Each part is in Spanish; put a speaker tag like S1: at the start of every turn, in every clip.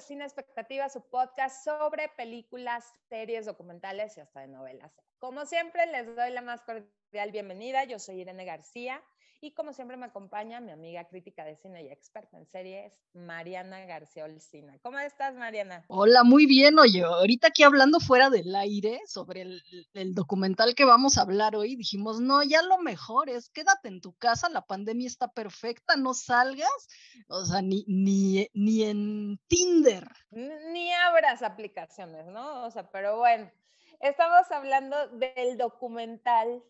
S1: Sin Expectativas, su podcast sobre películas, series, documentales y hasta de novelas. Como siempre, les doy la más cordial bienvenida. Yo soy Irene García y como siempre me acompaña mi amiga crítica de cine y experta en series, Mariana García Olcina. ¿Cómo estás, Mariana?
S2: Hola, muy bien. Oye, ahorita aquí hablando fuera del aire sobre el, documental que vamos a hablar hoy, dijimos, no, ya lo mejor es quédate en tu casa, la pandemia está perfecta, no salgas, o sea, ni, ni, ni en Tinder.
S1: Ni abras aplicaciones, ¿no? O sea, pero bueno, estamos hablando del documental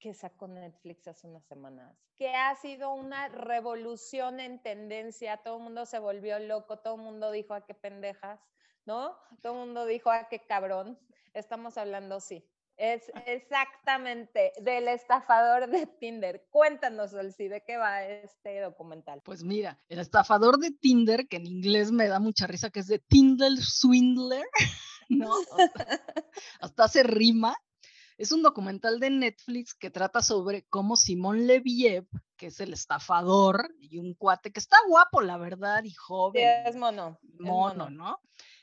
S1: que sacó Netflix hace unas semanas, que ha sido una revolución en tendencia, todo el mundo se volvió loco, todo el mundo dijo a ah, qué pendejas, ¿no? Todo el mundo dijo a ah, qué cabrón. Estamos hablando, sí, es exactamente del estafador de Tinder. Cuéntanos, Elsie, ¿de qué va este documental?
S2: Pues mira, el estafador de Tinder, que en inglés me da mucha risa, que es de Tinder Swindler, ¿no? hasta hace rima, es un documental de Netflix que trata sobre cómo Simón Leviev, que es el estafador y un cuate que está guapo, la verdad, y joven.
S1: Sí, es mono.
S2: Mono, ¿no?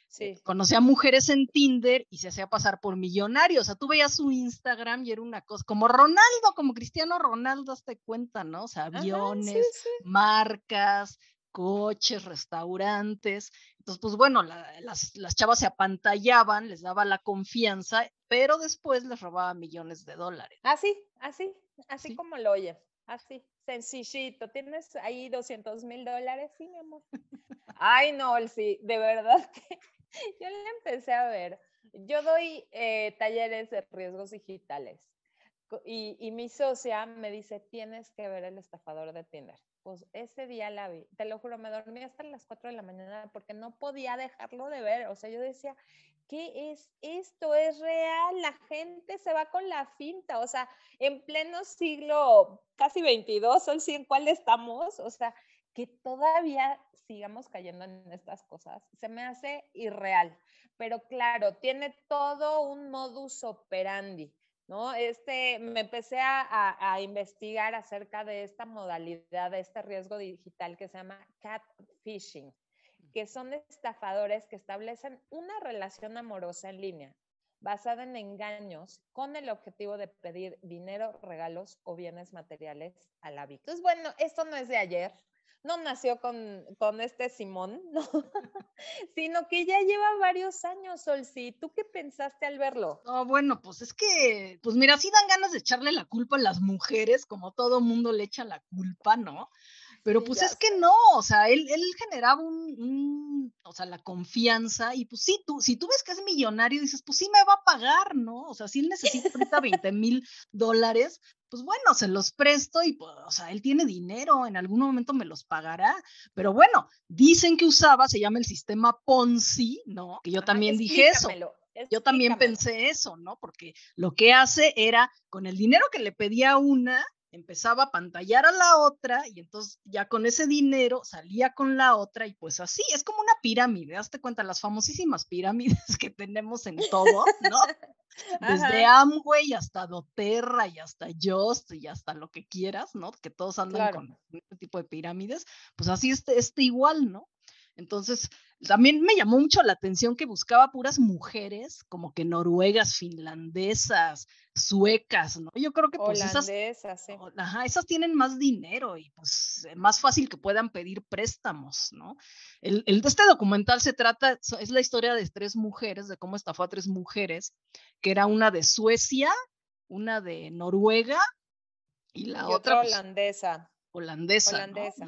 S2: Sí. Conocía mujeres en Tinder y se hacía pasar por millonario. O sea, tú veías su Instagram y era una cosa como Ronaldo, como Cristiano Ronaldo, hazte cuenta, ¿no? O sea, aviones, marcas, coches, restaurantes. Entonces, pues bueno, las, las, chavas se apantallaban, les daba la confianza, pero después les robaba millones de dólares.
S1: Así, así, así como lo oyes, así, sencillito. ¿Tienes ahí 200 mil dólares? Sí, mi amor. Ay, no, sí, de verdad que yo le empecé a ver. Yo doy eh, talleres de riesgos digitales y, y mi socia me dice, tienes que ver el estafador de Tinder pues ese día la vi, te lo juro, me dormí hasta las 4 de la mañana porque no podía dejarlo de ver, o sea, yo decía, ¿qué es esto? ¿Es real? La gente se va con la finta, o sea, en pleno siglo casi 22, ¿sí? ¿en cuál estamos? O sea, que todavía sigamos cayendo en estas cosas, se me hace irreal, pero claro, tiene todo un modus operandi. ¿No? Este, me empecé a, investigar acerca de esta modalidad, de este riesgo digital que se llama catfishing, que son estafadores que establecen una relación amorosa en línea basada en engaños con el objetivo de pedir dinero, regalos o bienes materiales a la víctima. Entonces, bueno, esto no es de ayer, no nació con, con este Simón, ¿no? sino que ya lleva varios años, Solsi. ¿Tú qué pensaste al verlo?
S2: No, bueno, pues es que, pues mira, sí dan ganas de echarle la culpa a las mujeres, como todo mundo le echa la culpa, ¿no? Pero pues es que no, o sea, él, él generaba un, o sea, la confianza y pues sí, tú, si tú ves que es millonario, dices, pues sí me va a pagar, ¿no? O sea, si él necesita ahorita 20 mil dólares, pues bueno, se los presto y pues, o sea, él tiene dinero, en algún momento me los pagará, pero bueno, dicen que usaba, se llama el sistema Ponzi, ¿no? Que yo también dije eso. Yo también pensé eso, ¿no? Porque lo que hace era, con el dinero que le pedía una, empezaba a pantallar a la otra y entonces ya con ese dinero salía con la otra y pues así, es como una pirámide, hazte cuenta, las famosísimas pirámides que tenemos en todo, ¿no? Desde Amway hasta Doterra y hasta Just y hasta lo que quieras, ¿no? Que todos andan con este tipo de pirámides, pues así este, este igual, ¿no? Entonces, también me llamó mucho la atención que buscaba puras mujeres, como que noruegas, finlandesas, suecas, ¿no? Yo creo que pues esas, ajá, esas tienen más dinero y pues más fácil que puedan pedir préstamos, ¿no? El, el, este documental se trata, es la historia de tres mujeres, de cómo estafó a tres mujeres, que era una de Suecia, una de Noruega y la otra,
S1: pues holandesa
S2: holandesa.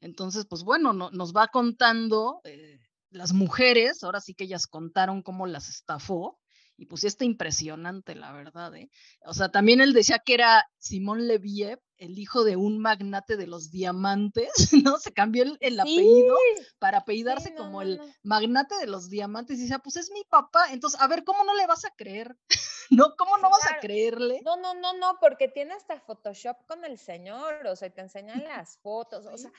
S2: Entonces, pues bueno, nos va contando eh, las mujeres, ahora sí que ellas contaron cómo las estafó. Y pues está impresionante, la verdad, ¿eh? O sea, también él decía que era Simón Leviev, el hijo de un magnate de los diamantes, ¿no? Se cambió el, apellido para apellidarse como el magnate de los diamantes y decía, pues es mi papá. Entonces, a ver, ¿cómo no le vas a creer? ¿No? ¿Cómo no vas a creerle?
S1: No, no, no, no, porque tiene hasta Photoshop con el señor, o sea, te enseñan las fotos, o sea,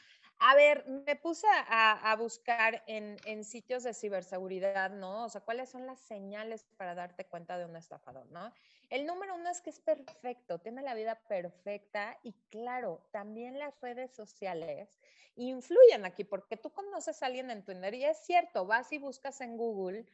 S1: A ver, me puse a, buscar en, en, sitios de ciberseguridad, ¿no? O sea, ¿cuáles son las señales para darte cuenta de un estafador, ¿no? El número uno es que es perfecto, tiene la vida perfecta y claro, también las redes sociales influyen aquí porque tú conoces a alguien en Twitter y es cierto, vas y buscas en Google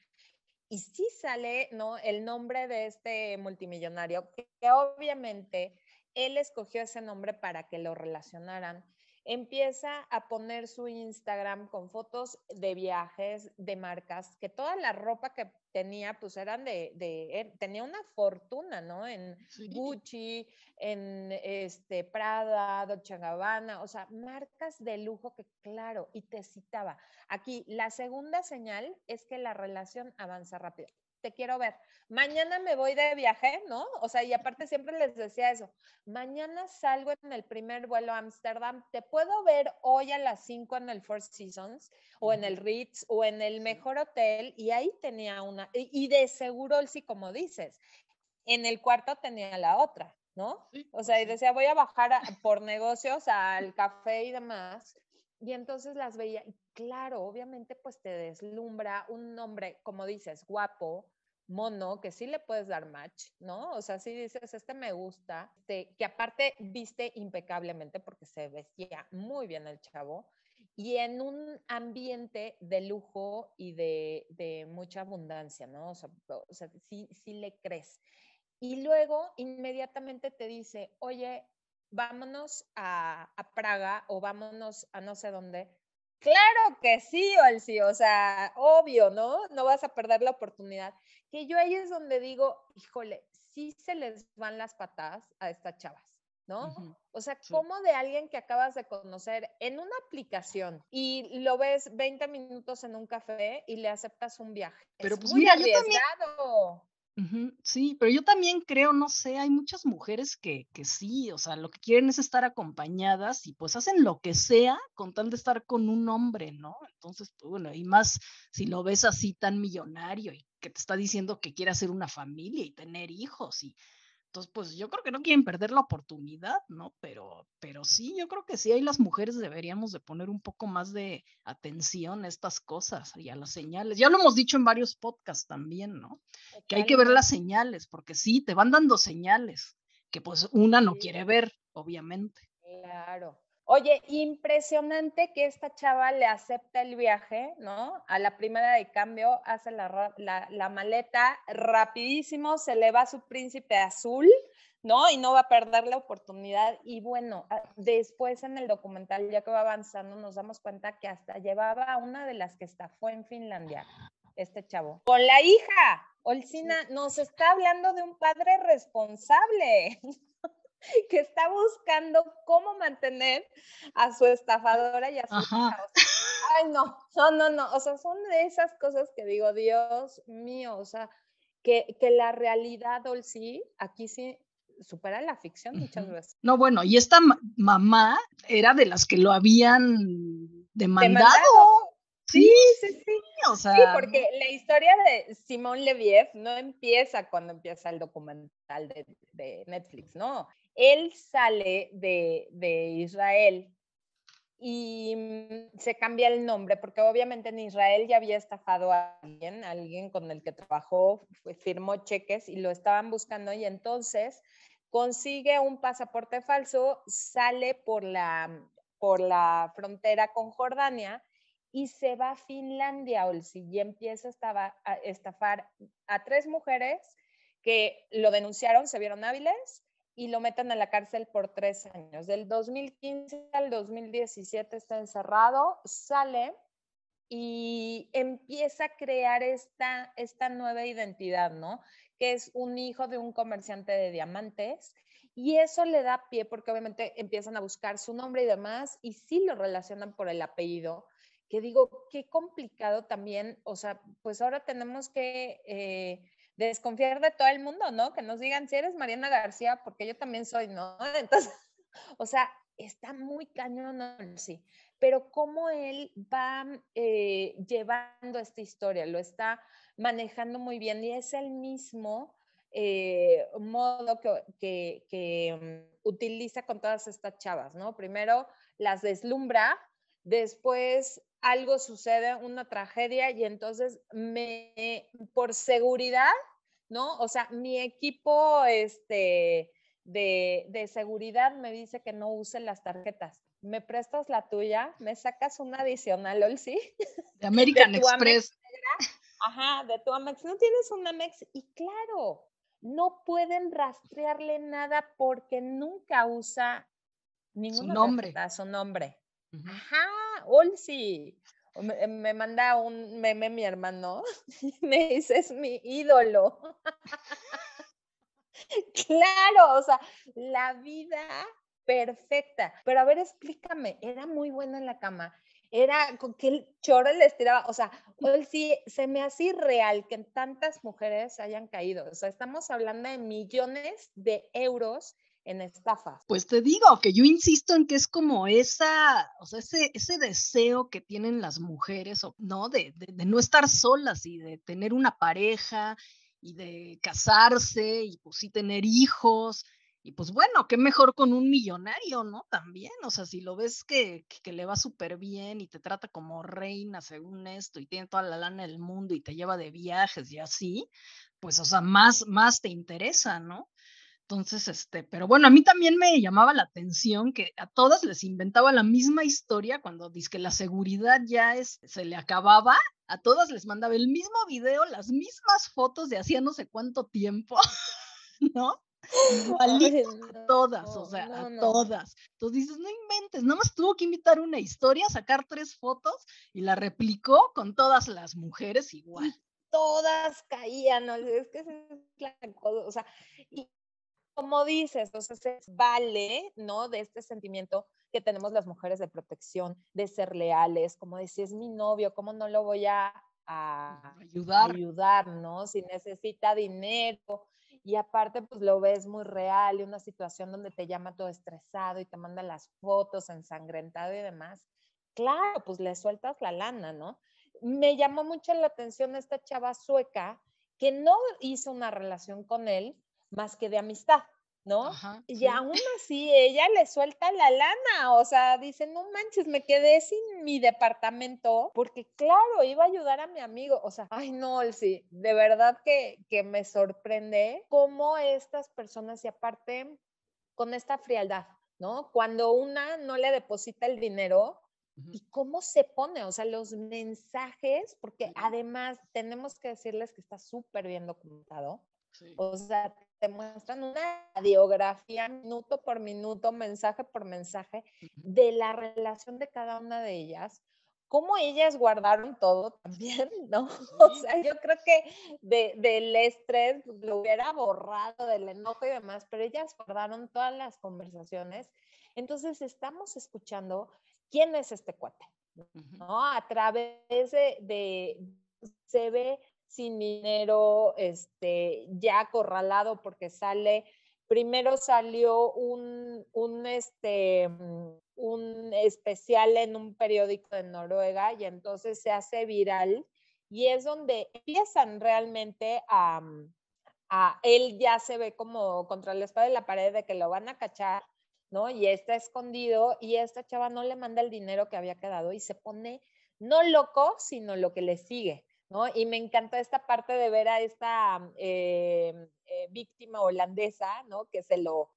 S1: y sí sale, ¿no? El nombre de este multimillonario, que obviamente él escogió ese nombre para que lo relacionaran empieza a poner su Instagram con fotos de viajes, de marcas, que toda la ropa que tenía, pues eran de, de tenía una fortuna, ¿no? En Gucci, en este Prada, Dolce Gabbana, o sea, marcas de lujo que claro, y te citaba. Aquí, la segunda señal es que la relación avanza rápido te quiero ver. Mañana me voy de viaje, ¿no? O sea, y aparte siempre les decía eso. Mañana salgo en el primer vuelo a Ámsterdam. Te puedo ver hoy a las 5 en el Four Seasons o en el Ritz o en el mejor hotel. Y ahí tenía una. Y, de seguro, sí, como dices, en el cuarto tenía la otra, ¿no? o sea, y decía, voy a bajar por negocios al café y demás. Y entonces las veía, y claro, obviamente pues te deslumbra un hombre, como dices, guapo, mono, que sí le puedes dar match, ¿no? O sea, si dices, este me gusta, este, que aparte viste impecablemente porque se vestía muy bien el chavo, y en un ambiente de lujo y de, mucha abundancia, ¿no? O sea, o sea sí, le crees. Y luego inmediatamente te dice, oye, vámonos a, Praga o vámonos a no sé dónde. Claro que sí, Olsi, o sea, obvio, ¿no? No vas a perder la oportunidad. Que yo ahí es donde digo, híjole, sí se les van las patas a estas chavas, ¿no? O sea, como de alguien que acabas de conocer en una aplicación y lo ves 20 minutos en un café y le aceptas un viaje.
S2: Pero pues mira, arriesgado. Sí, pero yo también creo, no sé, hay muchas mujeres que, que sí, o sea, lo que quieren es estar acompañadas y pues hacen lo que sea con tal de estar con un hombre, ¿no? Entonces, pues, bueno, y más si lo ves así tan millonario y que te está diciendo que quiere hacer una familia y tener hijos y entonces, pues yo creo que no quieren perder la oportunidad, ¿no? Pero, pero sí, yo creo que sí, ahí las mujeres deberíamos de poner un poco más de atención a estas cosas y a las señales. Ya lo hemos dicho en varios podcasts también, ¿no? Que hay que ver las señales, porque sí, te van dando señales que pues una no quiere ver, obviamente.
S1: Claro. Oye, impresionante que esta chava le acepta el viaje, ¿no? A la primera de cambio hace la, la, maleta rapidísimo, se le va su príncipe azul, ¿no? Y no va a perder la oportunidad. Y bueno, ah, después en el documental, ya que va avanzando, nos damos cuenta que hasta llevaba a una de las que estafó en Finlandia, este chavo, con la hija. Olcina nos está hablando de un padre responsable. que está buscando cómo mantener a su estafadora y a su hija. Ay, no, no, no, no. O sea, son de esas cosas que digo, Dios mío, o sea, que, que la realidad, sí, aquí sí supera la ficción muchas veces.
S2: No, bueno, y esta mamá era de las que lo habían demandado.
S1: Sí, sí, sí. O sea, sí, porque la historia de Simón Leviev no empieza cuando empieza el documental de, de Netflix, ¿no? Él sale de, Israel y mm, se cambia el nombre, porque obviamente en Israel ya había estafado a alguien, alguien con el que trabajó, firmó cheques y lo estaban buscando y entonces consigue un pasaporte falso, sale por la, por la frontera con Jordania y se va a Finlandia, y empieza a estafar a tres mujeres que lo denunciaron, se vieron hábiles y lo meten a la cárcel por tres años. Del 2015 al 2017 está encerrado, sale y empieza a crear esta, esta nueva identidad, ¿no? Que es un hijo de un comerciante de diamantes. Y eso le da pie porque obviamente empiezan a buscar su nombre y demás y sí lo relacionan por el apellido, que digo, qué complicado también, o sea, pues ahora tenemos que... Eh, desconfiar de todo el mundo, ¿no? Que nos digan si eres Mariana García, porque yo también soy, ¿no? Entonces, o sea, está muy cañón, sí. Pero cómo él va eh, llevando esta historia, lo está manejando muy bien y es el mismo eh, modo que, que, mm, utiliza con todas estas chavas, ¿no? Primero las deslumbra, después algo sucede, una tragedia, y entonces me, por seguridad, ¿no? O sea, mi equipo este, de, de seguridad me dice que no use las tarjetas. ¿Me prestas la tuya? ¿Me sacas una adicional, Olsi?
S2: De American Express.
S1: Ajá, de tu Amex. ¿No tienes un Amex? Y claro, no pueden rastrearle nada porque nunca usa ningún
S2: nombre.
S1: su nombre. Ajá, Olsi. Me, me, manda un meme mi hermano, me dice, es mi ídolo. claro, o sea, la vida perfecta. Pero a ver, explícame, era muy buena en la cama era con el chorro le estiraba, o sea, él sí, se me hace irreal que tantas mujeres hayan caído, o sea, estamos hablando de millones de euros en estafas.
S2: Pues te digo que yo insisto en que es como esa, o sea, ese, ese deseo que tienen las mujeres, ¿no? De, de, no estar solas y de tener una pareja y de casarse y pues sí tener hijos y pues bueno, qué mejor con un millonario, ¿no? También, o sea, si lo ves que, que, le va súper bien y te trata como reina según esto y tiene toda la lana del mundo y te lleva de viajes y así, pues, o sea, más, más te interesa, ¿no? Entonces, este, pero bueno, a mí también me llamaba la atención que a todas les inventaba la misma historia cuando dice que la seguridad ya es, se le acababa, a todas les mandaba el mismo video, las mismas fotos de hacía no sé cuánto tiempo, ¿no? Igualito a todas, o sea, a todas. Entonces dices, no inventes, nada más tuvo que invitar una historia, sacar tres fotos y la replicó con todas las mujeres igual.
S1: Todas caían, ¿no? Es que es la cosa, o sea, y como dices, entonces vale, ¿no? De este sentimiento que tenemos las mujeres de protección, de ser leales, como decía, es mi novio, ¿cómo no lo voy a, a
S2: ayudar.
S1: ayudar, ¿no? Si necesita dinero, y aparte pues lo ves muy real y una situación donde te llama todo estresado y te manda las fotos ensangrentado y demás, claro, pues le sueltas la lana, ¿no? Me llamó mucho la atención esta chava sueca que no hizo una relación con él más que de amistad. ¿no? y aún así ella le suelta la lana, o sea, dice, no manches, me quedé sin mi departamento porque claro, iba a ayudar a mi amigo, o sea, ay no, sí, de verdad que, que me sorprende cómo estas personas y aparte con esta frialdad, ¿no? Cuando una no le deposita el dinero, ¿Y cómo se pone? O sea, los mensajes, porque además tenemos que decirles que está súper bien documentado. O sea, te muestran una radiografía minuto por minuto, mensaje por mensaje, de la relación de cada una de ellas, cómo ellas guardaron todo también, ¿no? O sea, yo creo que de, del estrés lo hubiera borrado, del enojo y demás, pero ellas guardaron todas las conversaciones. Entonces, estamos escuchando quién es este cuate, ¿no? A través de, de se ve sin dinero, este, ya acorralado porque sale, primero salió un, un, este, mm, un especial en un periódico de Noruega y entonces se hace viral y es donde empiezan realmente a, mm, a él ya se ve como contra la espada de la pared de que lo van a cachar, ¿no? Y está escondido y esta chava no le manda el dinero que había quedado y se pone no loco, sino lo que le sigue. ¿No? Y me encantó esta parte de ver a esta eh, eh, víctima holandesa, ¿no? Que se lo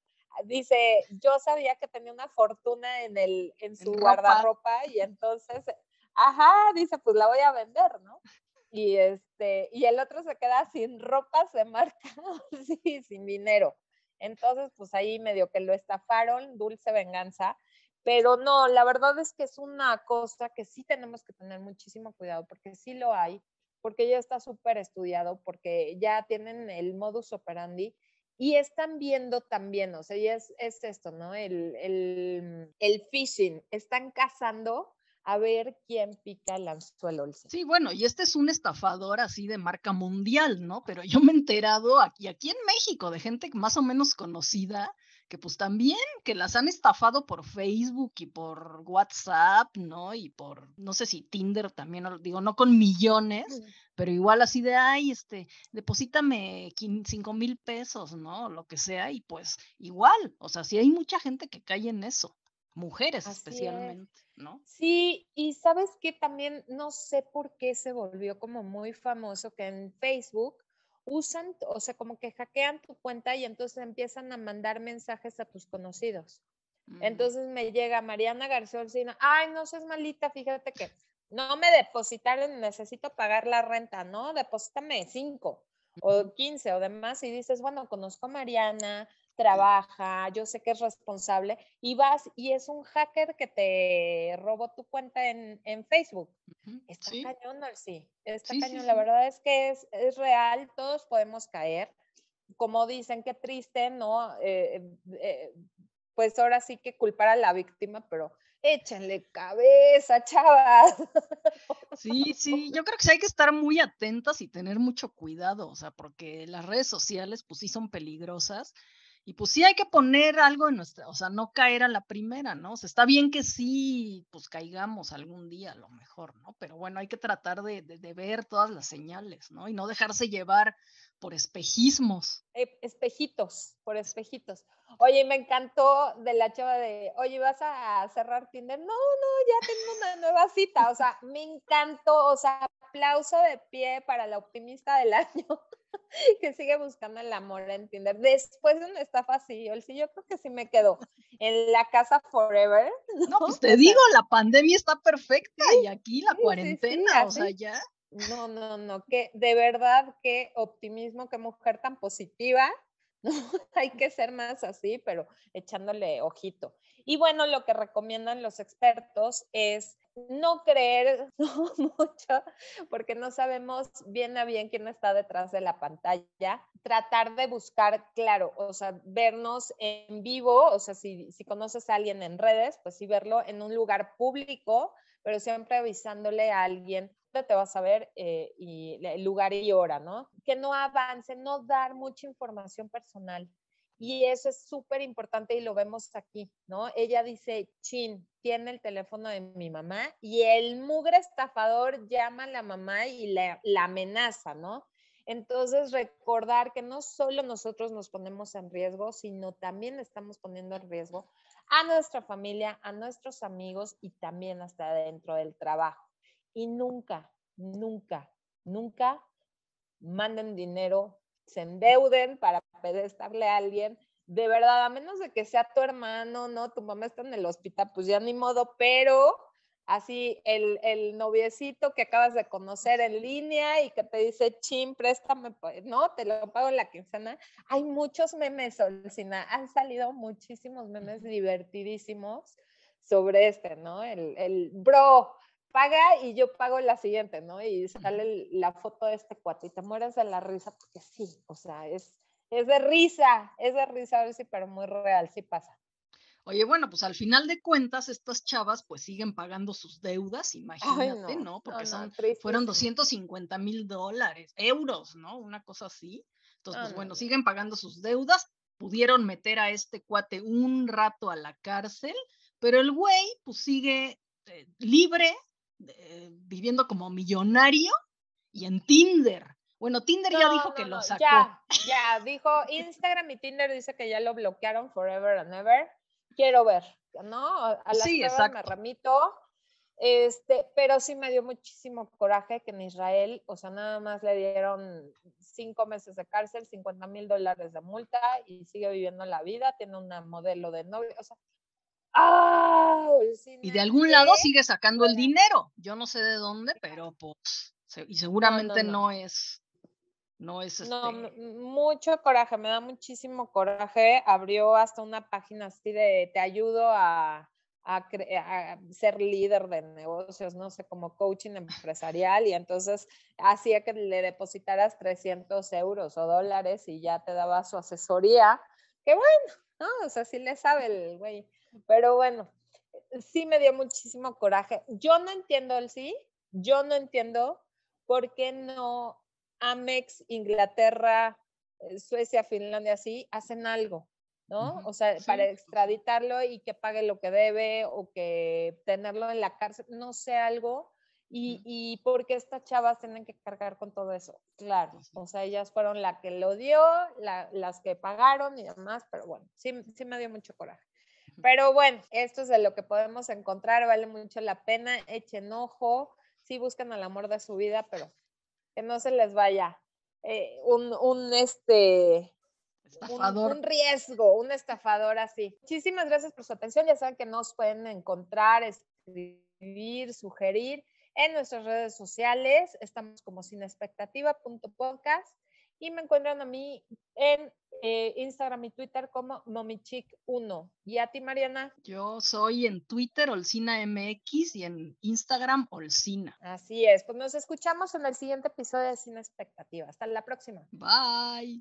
S1: dice, yo sabía que tenía una fortuna en, el, en su guardarropa y entonces, ajá, dice, pues la voy a vender, ¿no? Y, este, y el otro se queda sin ropa, se marca, sí, sin dinero. Entonces, pues ahí medio que lo estafaron, dulce venganza. Pero no, la verdad es que es una cosa que sí tenemos que tener muchísimo cuidado, porque sí lo hay porque ya está súper estudiado, porque ya tienen el modus operandi y están viendo también, o sea, y es, es esto, ¿no? El, el, el phishing, están cazando a ver quién pica el anzuelo.
S2: Sí, bueno, y este es un estafador así de marca mundial, ¿no? Pero yo me he enterado aquí, aquí en México de gente más o menos conocida que pues también que las han estafado por Facebook y por WhatsApp, ¿no? Y por, no sé si Tinder también, digo, no con millones, pero igual así de, ay, este, deposítame cinco mil pesos, ¿no? Lo que sea, y pues igual, o sea, sí hay mucha gente que cae en eso. mujeres especialmente, ¿no?
S1: Sí, y sabes que también no sé por qué se volvió como muy famoso que en Facebook usan, o sea, como que hackean tu cuenta y entonces empiezan a mandar mensajes a tus conocidos. Mm. Entonces me llega Mariana García Olcina, ay, no seas malita, fíjate que no me depositaron, necesito pagar la renta, ¿no? Deposítame cinco o quince o demás y dices, bueno, conozco a Mariana, trabaja, yo sé que es responsable y vas y es un hacker que te robó tu cuenta en, Facebook. Está cañón, sí, está cañón. La verdad es que es, es, real, todos podemos caer. Como dicen, qué triste, ¿no? Eh, eh, pues ahora sí que culpar a la víctima, pero échenle cabeza, chavas.
S2: Sí, sí, yo creo que sí hay que estar muy atentas y tener mucho cuidado, o sea, porque las redes sociales pues sí son peligrosas y pues sí hay que poner algo en nuestra, o sea, no caer a la primera, ¿no? O sea, está bien que sí, pues caigamos algún día a lo mejor, ¿no? Pero bueno, hay que tratar de, ver todas las señales, ¿no? Y no dejarse llevar por espejismos.
S1: Espejitos, por espejitos. Oye, me encantó de la chava de, oye, ¿vas a cerrar Tinder? No, no, ya tengo una nueva cita. O sea, me encantó, o sea, aplauso de pie para la optimista del año. que sigue buscando el amor en Tinder. Después de una estafa así, sí, yo creo que sí me quedo en la casa forever.
S2: No, pues te digo, la pandemia está perfecta y aquí la cuarentena, o sea, ya.
S1: No, no, no, que de verdad qué optimismo, qué mujer tan positiva. ¿No? Hay que ser más así, pero echándole ojito. Y bueno, lo que recomiendan los expertos es no creer mucho porque no sabemos bien a bien quién está detrás de la pantalla. Tratar de buscar, claro, o sea, vernos en vivo, o sea, si, si conoces a alguien en redes, pues sí verlo en un lugar público, pero siempre avisándole a alguien te vas a ver eh, el lugar y hora, ¿no? Que no avance, no dar mucha información personal. Y eso es súper importante y lo vemos aquí, ¿no? Ella dice, chin, tiene el teléfono de mi mamá y el mugre estafador llama a la mamá y la, la amenaza, ¿no? Entonces, recordar que no solo nosotros nos ponemos en riesgo, sino también estamos poniendo en riesgo a nuestra familia, a nuestros amigos y también hasta dentro del trabajo. Y nunca, nunca, nunca manden dinero se endeuden para prestarle a alguien, de verdad, a menos de que sea tu hermano, ¿no? Tu mamá está en el hospital, pues ya ni modo, pero así el, el noviecito que acabas de conocer en línea y que te dice, chin, préstame, pues, ¿no? Te lo pago en la quincena. Hay muchos memes, Olcina, han salido muchísimos memes divertidísimos sobre este, ¿no? El, el bro, paga y yo pago la siguiente, ¿no? Y sale la foto de este cuate y te mueres de la risa porque sí, o sea, es, es de risa, es de risa, a ver si, pero muy real, sí pasa.
S2: Oye, bueno, pues al final de cuentas, estas chavas pues siguen pagando sus deudas, imagínate, ¿no? Porque son, fueron 250 mil dólares, euros, ¿no? Una cosa así. Entonces, pues bueno, siguen pagando sus deudas, pudieron meter a este cuate un rato a la cárcel, pero el güey pues sigue eh, libre, eh, viviendo como millonario y en Tinder. Bueno, Tinder ya dijo que lo sacó.
S1: Ya, ya, dijo Instagram y Tinder dice que ya lo bloquearon forever and ever. Quiero ver, ¿no? A las sí, me remito. Este, pero sí me dio muchísimo coraje que en Israel, o sea, nada más le dieron cinco meses de cárcel, 50 mil dólares de multa y sigue viviendo la vida, tiene una modelo de novio, o sea, ¡Ah!
S2: Y de algún lado sigue sacando el dinero. Yo no sé de dónde, pero pues, y seguramente no, es, no es
S1: No, este mucho coraje, me da muchísimo coraje. Abrió hasta una página así de te ayudo a, a, ser líder de negocios, no sé, como coaching empresarial y entonces hacía que le depositaras 300 euros o dólares y ya te daba su asesoría. Que bueno, ¿no? O sea, sí le sabe el güey. Pero bueno, sí me dio muchísimo coraje. Yo no entiendo el sí, yo no entiendo por qué no Amex, Inglaterra, eh, Suecia, Finlandia, así, hacen algo, ¿no? O sea, para extraditarlo y que pague lo que debe o que tenerlo en la cárcel, no sé, algo. Y, y porque estas chavas tienen que cargar con todo eso. Claro, o sea, ellas fueron las que lo dio, las que pagaron y demás, pero bueno, sí, sí me dio mucho coraje. Pero bueno, esto es de lo que podemos encontrar, vale mucho la pena, echen ojo, sí buscan el amor de su vida, pero que no se les vaya eh, un, un, este,
S2: Estafador.
S1: Un, riesgo, un estafador así. Muchísimas gracias por su atención. Ya saben que nos pueden encontrar, escribir, sugerir en nuestras redes sociales. Estamos como sin expectativa.podcast y me encuentran a mí en eh, Instagram y Twitter como momichic1. ¿Y a ti, Mariana?
S2: Yo soy en Twitter Olcina MX y en Instagram Olcina.
S1: Así es, pues nos escuchamos en el siguiente episodio de Sin Expectativa. Hasta la próxima.
S2: Bye.